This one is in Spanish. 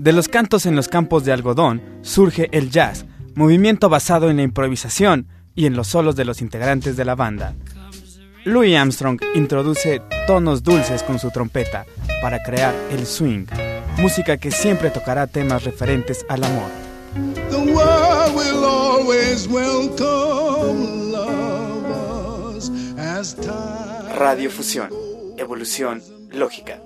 De los cantos en los campos de algodón surge el jazz, movimiento basado en la improvisación y en los solos de los integrantes de la banda. Louis Armstrong introduce tonos dulces con su trompeta para crear el swing, música que siempre tocará temas referentes al amor. Radio Fusión, evolución lógica.